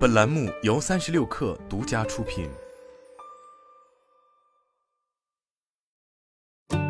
本栏目由三十六氪独家出品。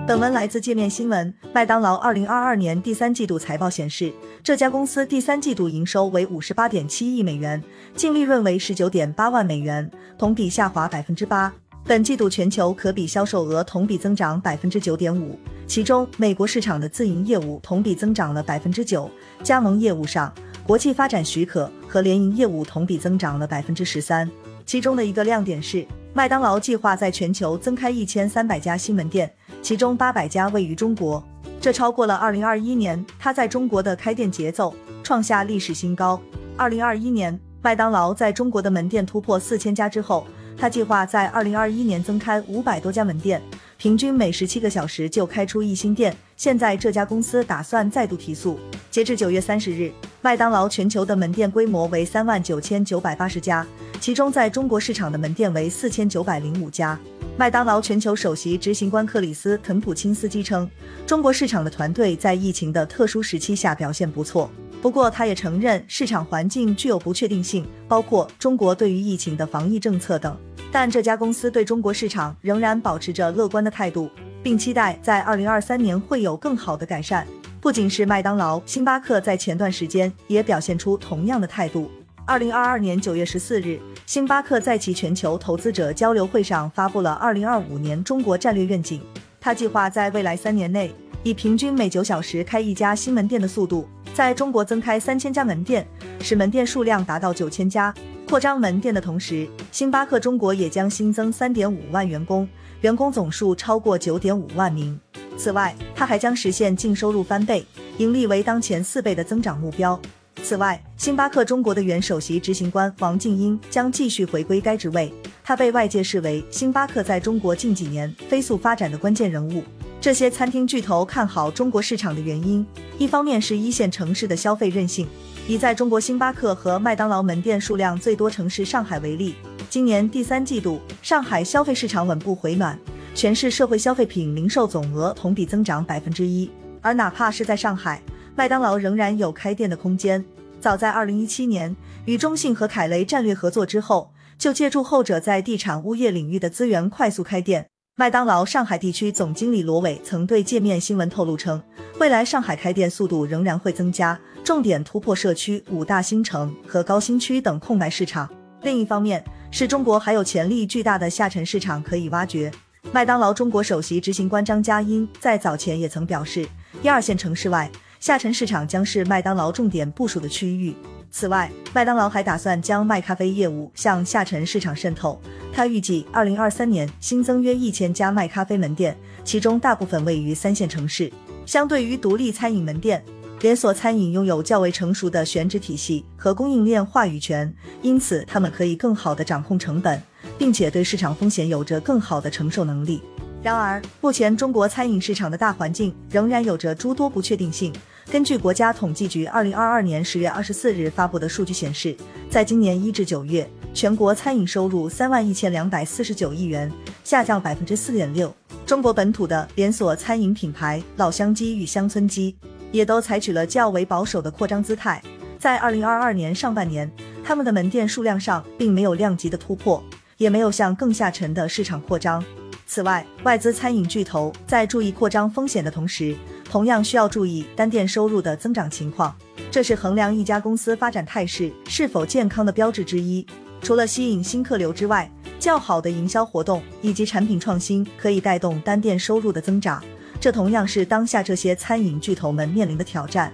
本文来自界面新闻。麦当劳二零二二年第三季度财报显示，这家公司第三季度营收为五十八点七亿美元，净利润为十九点八万美元，同比下滑百分之八。本季度全球可比销售额同比增长百分之九点五，其中美国市场的自营业务同比增长了百分之九，加盟业务上。国际发展许可和联营业务同比增长了百分之十三，其中的一个亮点是，麦当劳计划在全球增开一千三百家新门店，其中八百家位于中国，这超过了二零二一年他在中国的开店节奏，创下历史新高。二零二一年，麦当劳在中国的门店突破四千家之后，他计划在二零二一年增开五百多家门店，平均每十七个小时就开出一新店。现在这家公司打算再度提速。截至九月三十日。麦当劳全球的门店规模为三万九千九百八十家，其中在中国市场的门店为四千九百零五家。麦当劳全球首席执行官克里斯·肯普钦斯基称，中国市场的团队在疫情的特殊时期下表现不错。不过，他也承认市场环境具有不确定性，包括中国对于疫情的防疫政策等。但这家公司对中国市场仍然保持着乐观的态度，并期待在二零二三年会有更好的改善。不仅是麦当劳，星巴克在前段时间也表现出同样的态度。二零二二年九月十四日，星巴克在其全球投资者交流会上发布了二零二五年中国战略愿景。他计划在未来三年内，以平均每九小时开一家新门店的速度，在中国增开三千家门店，使门店数量达到九千家。扩张门店的同时，星巴克中国也将新增三点五万员工，员工总数超过九点五万名。此外，它还将实现净收入翻倍、盈利为当前四倍的增长目标。此外，星巴克中国的原首席执行官王静英将继续回归该职位，他被外界视为星巴克在中国近几年飞速发展的关键人物。这些餐厅巨头看好中国市场的原因，一方面是一线城市的消费韧性。以在中国星巴克和麦当劳门店数量最多城市上海为例，今年第三季度，上海消费市场稳步回暖。全市社会消费品零售总额同比增长百分之一，而哪怕是在上海，麦当劳仍然有开店的空间。早在二零一七年与中信和凯雷战略合作之后，就借助后者在地产物业领域的资源快速开店。麦当劳上海地区总经理罗伟曾对界面新闻透露称，未来上海开店速度仍然会增加，重点突破社区五大新城和高新区等空白市场。另一方面，是中国还有潜力巨大的下沉市场可以挖掘。麦当劳中国首席执行官张佳音在早前也曾表示，一二线城市外，下沉市场将是麦当劳重点部署的区域。此外，麦当劳还打算将麦咖啡业务向下沉市场渗透。他预计，二零二三年新增约一千家麦咖啡门店，其中大部分位于三线城市。相对于独立餐饮门店，连锁餐饮拥有较为成熟的选址体系和供应链话语权，因此他们可以更好地掌控成本。并且对市场风险有着更好的承受能力。然而，目前中国餐饮市场的大环境仍然有着诸多不确定性。根据国家统计局二零二二年十月二十四日发布的数据显示，在今年一至九月，全国餐饮收入三万一千两百四十九亿元，下降百分之四点六。中国本土的连锁餐饮品牌老乡鸡与乡村鸡也都采取了较为保守的扩张姿态。在二零二二年上半年，他们的门店数量上并没有量级的突破。也没有向更下沉的市场扩张。此外，外资餐饮巨头在注意扩张风险的同时，同样需要注意单店收入的增长情况，这是衡量一家公司发展态势是否健康的标志之一。除了吸引新客流之外，较好的营销活动以及产品创新可以带动单店收入的增长，这同样是当下这些餐饮巨头们面临的挑战。